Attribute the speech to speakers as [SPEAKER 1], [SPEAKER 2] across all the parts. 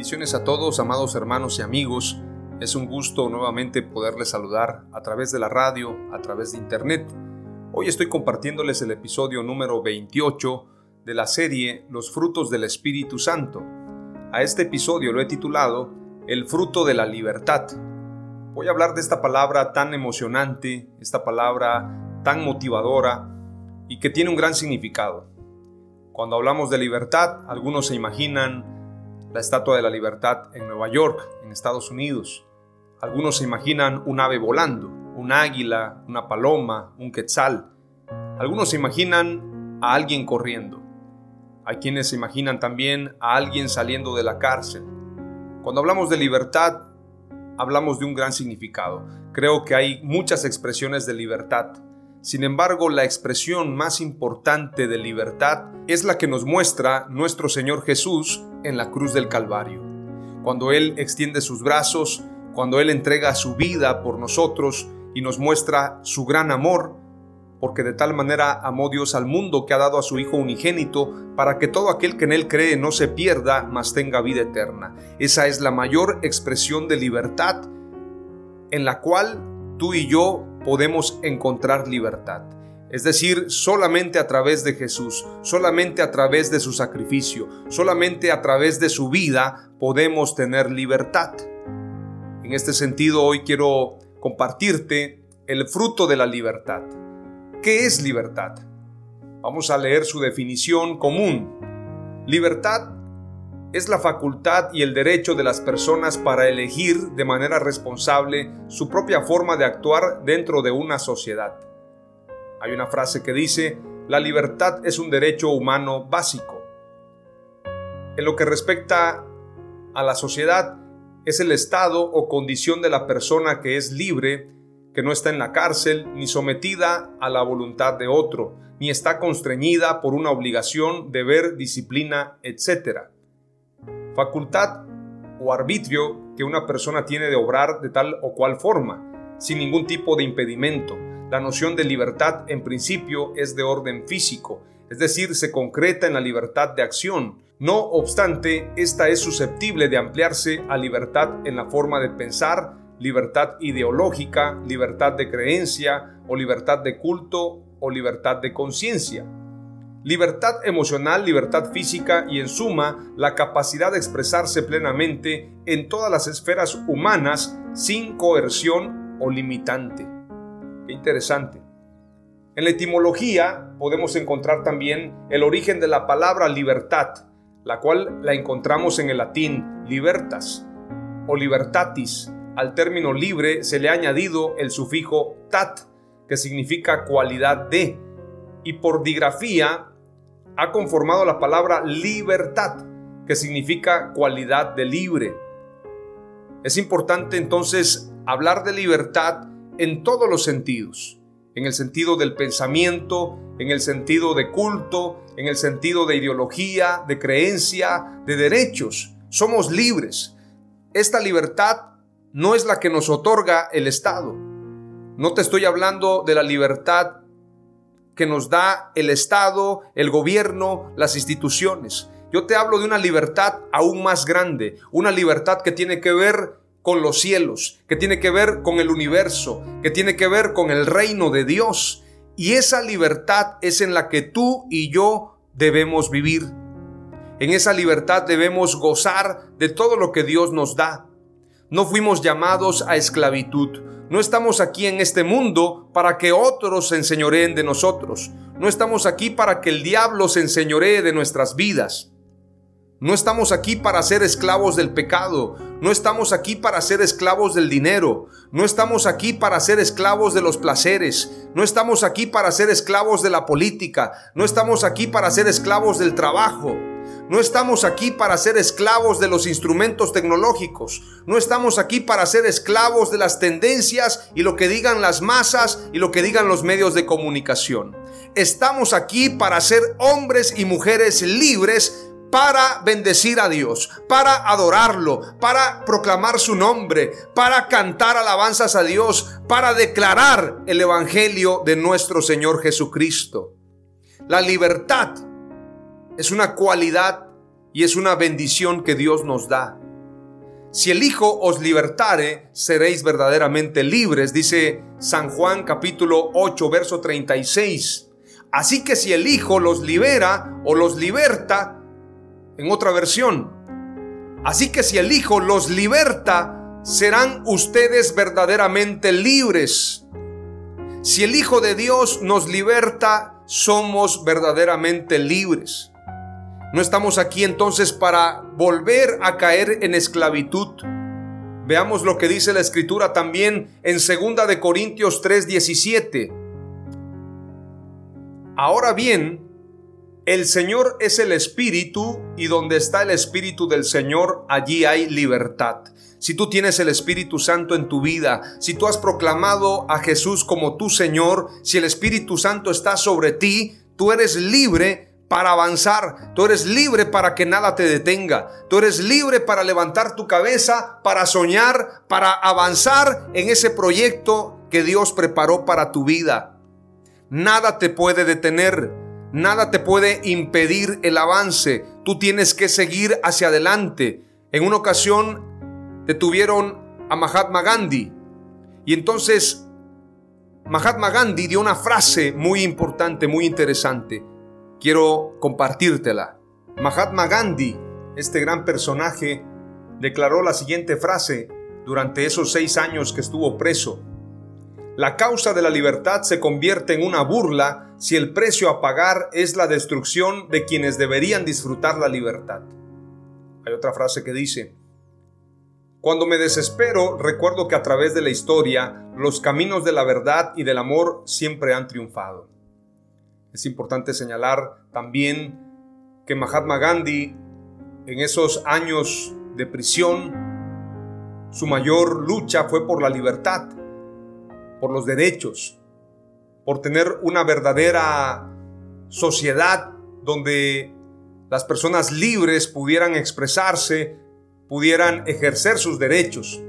[SPEAKER 1] Bendiciones a todos, amados hermanos y amigos. Es un gusto nuevamente poderles saludar a través de la radio, a través de internet. Hoy estoy compartiéndoles el episodio número 28 de la serie Los frutos del Espíritu Santo. A este episodio lo he titulado El fruto de la libertad. Voy a hablar de esta palabra tan emocionante, esta palabra tan motivadora y que tiene un gran significado. Cuando hablamos de libertad, algunos se imaginan la Estatua de la Libertad en Nueva York, en Estados Unidos. Algunos se imaginan un ave volando, un águila, una paloma, un quetzal. Algunos se imaginan a alguien corriendo. Hay quienes se imaginan también a alguien saliendo de la cárcel. Cuando hablamos de libertad, hablamos de un gran significado. Creo que hay muchas expresiones de libertad. Sin embargo, la expresión más importante de libertad es la que nos muestra nuestro Señor Jesús en la cruz del Calvario. Cuando Él extiende sus brazos, cuando Él entrega su vida por nosotros y nos muestra su gran amor, porque de tal manera amó Dios al mundo que ha dado a su Hijo unigénito, para que todo aquel que en Él cree no se pierda, mas tenga vida eterna. Esa es la mayor expresión de libertad en la cual tú y yo podemos encontrar libertad. Es decir, solamente a través de Jesús, solamente a través de su sacrificio, solamente a través de su vida podemos tener libertad. En este sentido, hoy quiero compartirte el fruto de la libertad. ¿Qué es libertad? Vamos a leer su definición común. Libertad es la facultad y el derecho de las personas para elegir de manera responsable su propia forma de actuar dentro de una sociedad. Hay una frase que dice, la libertad es un derecho humano básico. En lo que respecta a la sociedad, es el estado o condición de la persona que es libre, que no está en la cárcel ni sometida a la voluntad de otro, ni está constreñida por una obligación, deber, disciplina, etc facultad o arbitrio que una persona tiene de obrar de tal o cual forma, sin ningún tipo de impedimento. La noción de libertad en principio es de orden físico, es decir, se concreta en la libertad de acción. No obstante, esta es susceptible de ampliarse a libertad en la forma de pensar, libertad ideológica, libertad de creencia o libertad de culto o libertad de conciencia. Libertad emocional, libertad física y en suma la capacidad de expresarse plenamente en todas las esferas humanas sin coerción o limitante. Qué interesante. En la etimología podemos encontrar también el origen de la palabra libertad, la cual la encontramos en el latín libertas o libertatis. Al término libre se le ha añadido el sufijo tat, que significa cualidad de, y por digrafía ha conformado la palabra libertad, que significa cualidad de libre. Es importante entonces hablar de libertad en todos los sentidos, en el sentido del pensamiento, en el sentido de culto, en el sentido de ideología, de creencia, de derechos. Somos libres. Esta libertad no es la que nos otorga el Estado. No te estoy hablando de la libertad que nos da el Estado, el gobierno, las instituciones. Yo te hablo de una libertad aún más grande, una libertad que tiene que ver con los cielos, que tiene que ver con el universo, que tiene que ver con el reino de Dios. Y esa libertad es en la que tú y yo debemos vivir. En esa libertad debemos gozar de todo lo que Dios nos da. No fuimos llamados a esclavitud. No estamos aquí en este mundo para que otros se enseñoreen de nosotros. No estamos aquí para que el diablo se enseñoree de nuestras vidas. No estamos aquí para ser esclavos del pecado. No estamos aquí para ser esclavos del dinero. No estamos aquí para ser esclavos de los placeres. No estamos aquí para ser esclavos de la política. No estamos aquí para ser esclavos del trabajo. No estamos aquí para ser esclavos de los instrumentos tecnológicos. No estamos aquí para ser esclavos de las tendencias y lo que digan las masas y lo que digan los medios de comunicación. Estamos aquí para ser hombres y mujeres libres para bendecir a Dios, para adorarlo, para proclamar su nombre, para cantar alabanzas a Dios, para declarar el Evangelio de nuestro Señor Jesucristo. La libertad es una cualidad y es una bendición que Dios nos da. Si el Hijo os libertare, seréis verdaderamente libres, dice San Juan capítulo 8, verso 36. Así que si el Hijo los libera o los liberta, en otra versión, así que si el Hijo los liberta, serán ustedes verdaderamente libres. Si el Hijo de Dios nos liberta, somos verdaderamente libres. No estamos aquí entonces para volver a caer en esclavitud. Veamos lo que dice la escritura también en 2 de Corintios 3:17. Ahora bien, el Señor es el Espíritu y donde está el Espíritu del Señor, allí hay libertad. Si tú tienes el Espíritu Santo en tu vida, si tú has proclamado a Jesús como tu Señor, si el Espíritu Santo está sobre ti, tú eres libre para avanzar. Tú eres libre para que nada te detenga. Tú eres libre para levantar tu cabeza, para soñar, para avanzar en ese proyecto que Dios preparó para tu vida. Nada te puede detener. Nada te puede impedir el avance. Tú tienes que seguir hacia adelante. En una ocasión detuvieron a Mahatma Gandhi. Y entonces Mahatma Gandhi dio una frase muy importante, muy interesante quiero compartírtela. Mahatma Gandhi, este gran personaje, declaró la siguiente frase durante esos seis años que estuvo preso. La causa de la libertad se convierte en una burla si el precio a pagar es la destrucción de quienes deberían disfrutar la libertad. Hay otra frase que dice, cuando me desespero, recuerdo que a través de la historia, los caminos de la verdad y del amor siempre han triunfado. Es importante señalar también que Mahatma Gandhi en esos años de prisión, su mayor lucha fue por la libertad, por los derechos, por tener una verdadera sociedad donde las personas libres pudieran expresarse, pudieran ejercer sus derechos.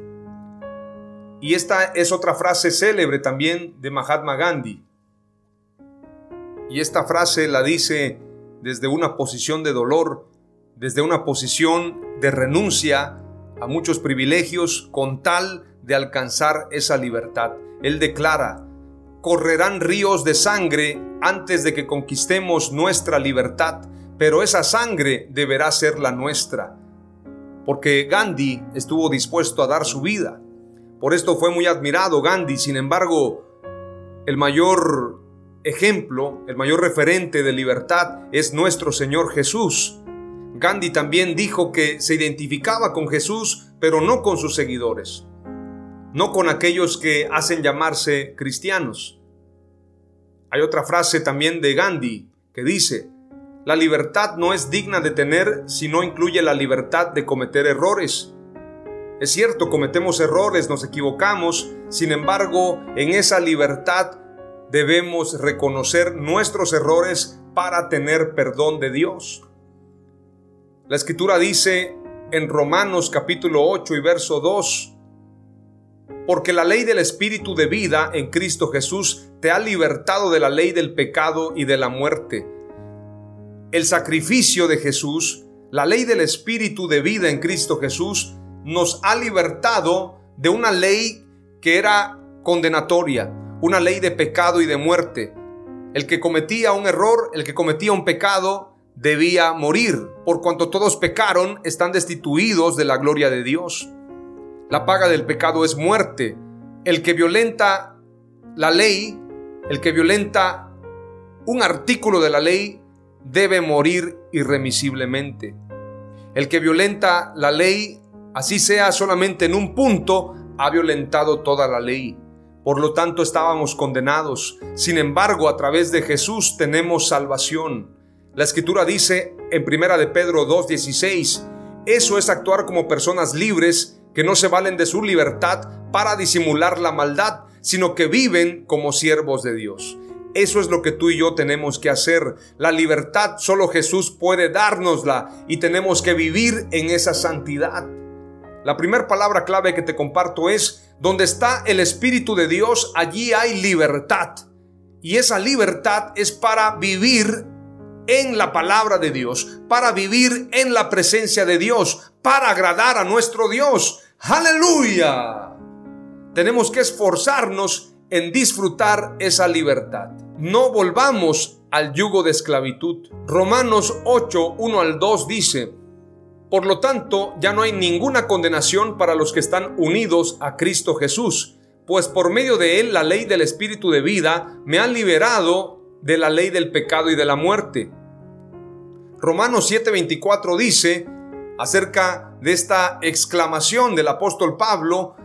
[SPEAKER 1] Y esta es otra frase célebre también de Mahatma Gandhi. Y esta frase la dice desde una posición de dolor, desde una posición de renuncia a muchos privilegios con tal de alcanzar esa libertad. Él declara, correrán ríos de sangre antes de que conquistemos nuestra libertad, pero esa sangre deberá ser la nuestra. Porque Gandhi estuvo dispuesto a dar su vida. Por esto fue muy admirado Gandhi, sin embargo, el mayor ejemplo, el mayor referente de libertad es nuestro Señor Jesús. Gandhi también dijo que se identificaba con Jesús, pero no con sus seguidores, no con aquellos que hacen llamarse cristianos. Hay otra frase también de Gandhi que dice, la libertad no es digna de tener si no incluye la libertad de cometer errores. Es cierto, cometemos errores, nos equivocamos, sin embargo, en esa libertad debemos reconocer nuestros errores para tener perdón de Dios. La escritura dice en Romanos capítulo 8 y verso 2, porque la ley del Espíritu de vida en Cristo Jesús te ha libertado de la ley del pecado y de la muerte. El sacrificio de Jesús La ley del Espíritu de vida en Cristo Jesús nos ha libertado de una ley que era condenatoria, una ley de pecado y de muerte. El que cometía un error, el que cometía un pecado, debía morir. Por cuanto todos pecaron, están destituidos de la gloria de Dios. La paga del pecado es muerte. El que violenta la ley, el que violenta un artículo de la ley, debe morir irremisiblemente. El que violenta la ley, así sea solamente en un punto, ha violentado toda la ley. Por lo tanto estábamos condenados. Sin embargo, a través de Jesús tenemos salvación. La escritura dice en primera de Pedro 2:16, eso es actuar como personas libres que no se valen de su libertad para disimular la maldad, sino que viven como siervos de Dios. Eso es lo que tú y yo tenemos que hacer. La libertad solo Jesús puede dárnosla y tenemos que vivir en esa santidad. La primera palabra clave que te comparto es, donde está el Espíritu de Dios, allí hay libertad. Y esa libertad es para vivir en la palabra de Dios, para vivir en la presencia de Dios, para agradar a nuestro Dios. Aleluya. Tenemos que esforzarnos en disfrutar esa libertad. No volvamos al yugo de esclavitud. Romanos 8, 1 al 2 dice, por lo tanto, ya no hay ninguna condenación para los que están unidos a Cristo Jesús, pues por medio de él la ley del Espíritu de vida me ha liberado de la ley del pecado y de la muerte. Romanos 7:24 dice acerca de esta exclamación del apóstol Pablo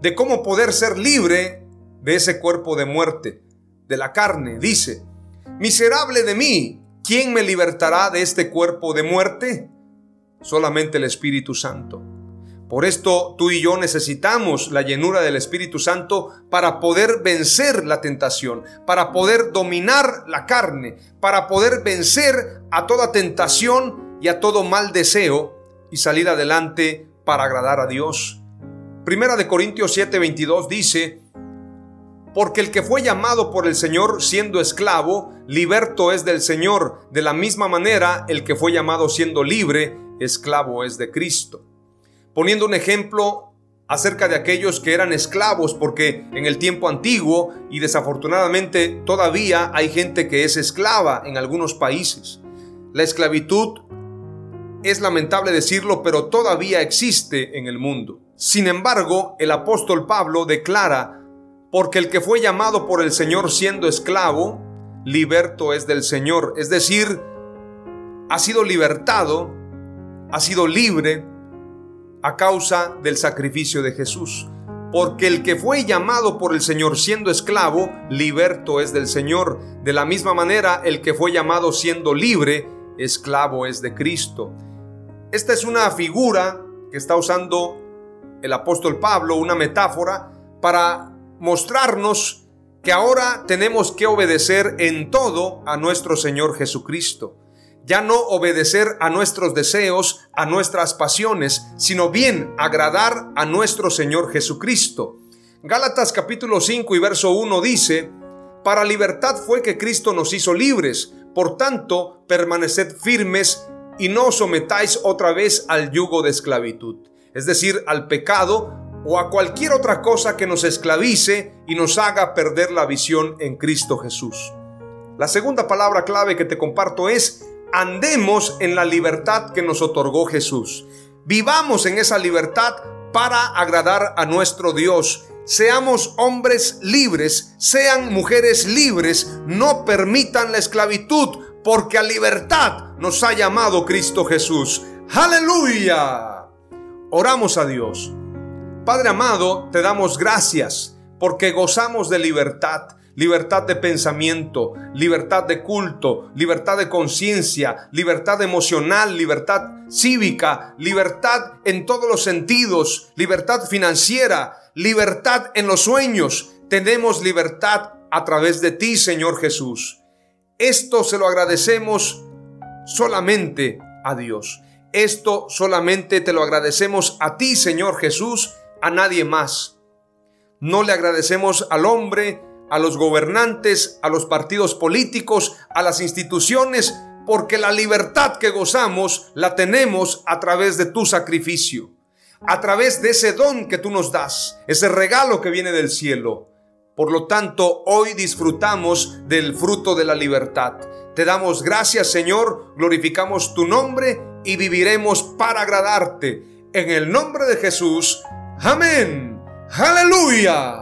[SPEAKER 1] de cómo poder ser libre de ese cuerpo de muerte, de la carne. Dice, miserable de mí, ¿quién me libertará de este cuerpo de muerte? Solamente el Espíritu Santo. Por esto tú y yo necesitamos la llenura del Espíritu Santo para poder vencer la tentación, para poder dominar la carne, para poder vencer a toda tentación y a todo mal deseo y salir adelante para agradar a Dios. Primera de Corintios 7:22 dice, porque el que fue llamado por el Señor siendo esclavo, liberto es del Señor. De la misma manera, el que fue llamado siendo libre, esclavo es de Cristo. Poniendo un ejemplo acerca de aquellos que eran esclavos, porque en el tiempo antiguo y desafortunadamente todavía hay gente que es esclava en algunos países. La esclavitud es lamentable decirlo, pero todavía existe en el mundo. Sin embargo, el apóstol Pablo declara, porque el que fue llamado por el Señor siendo esclavo, liberto es del Señor, es decir, ha sido libertado ha sido libre a causa del sacrificio de Jesús. Porque el que fue llamado por el Señor siendo esclavo, liberto es del Señor. De la misma manera, el que fue llamado siendo libre, esclavo es de Cristo. Esta es una figura que está usando el apóstol Pablo, una metáfora, para mostrarnos que ahora tenemos que obedecer en todo a nuestro Señor Jesucristo ya no obedecer a nuestros deseos, a nuestras pasiones, sino bien agradar a nuestro Señor Jesucristo. Gálatas capítulo 5 y verso 1 dice, Para libertad fue que Cristo nos hizo libres, por tanto, permaneced firmes y no os sometáis otra vez al yugo de esclavitud, es decir, al pecado o a cualquier otra cosa que nos esclavice y nos haga perder la visión en Cristo Jesús. La segunda palabra clave que te comparto es andemos en la libertad que nos otorgó Jesús. Vivamos en esa libertad para agradar a nuestro Dios. Seamos hombres libres, sean mujeres libres, no permitan la esclavitud, porque a libertad nos ha llamado Cristo Jesús. Aleluya. Oramos a Dios. Padre amado, te damos gracias porque gozamos de libertad libertad de pensamiento, libertad de culto, libertad de conciencia, libertad emocional, libertad cívica, libertad en todos los sentidos, libertad financiera, libertad en los sueños. Tenemos libertad a través de ti, Señor Jesús. Esto se lo agradecemos solamente a Dios. Esto solamente te lo agradecemos a ti, Señor Jesús, a nadie más. No le agradecemos al hombre, a los gobernantes, a los partidos políticos, a las instituciones, porque la libertad que gozamos la tenemos a través de tu sacrificio, a través de ese don que tú nos das, ese regalo que viene del cielo. Por lo tanto, hoy disfrutamos del fruto de la libertad. Te damos gracias, Señor, glorificamos tu nombre y viviremos para agradarte. En el nombre de Jesús. Amén. Aleluya.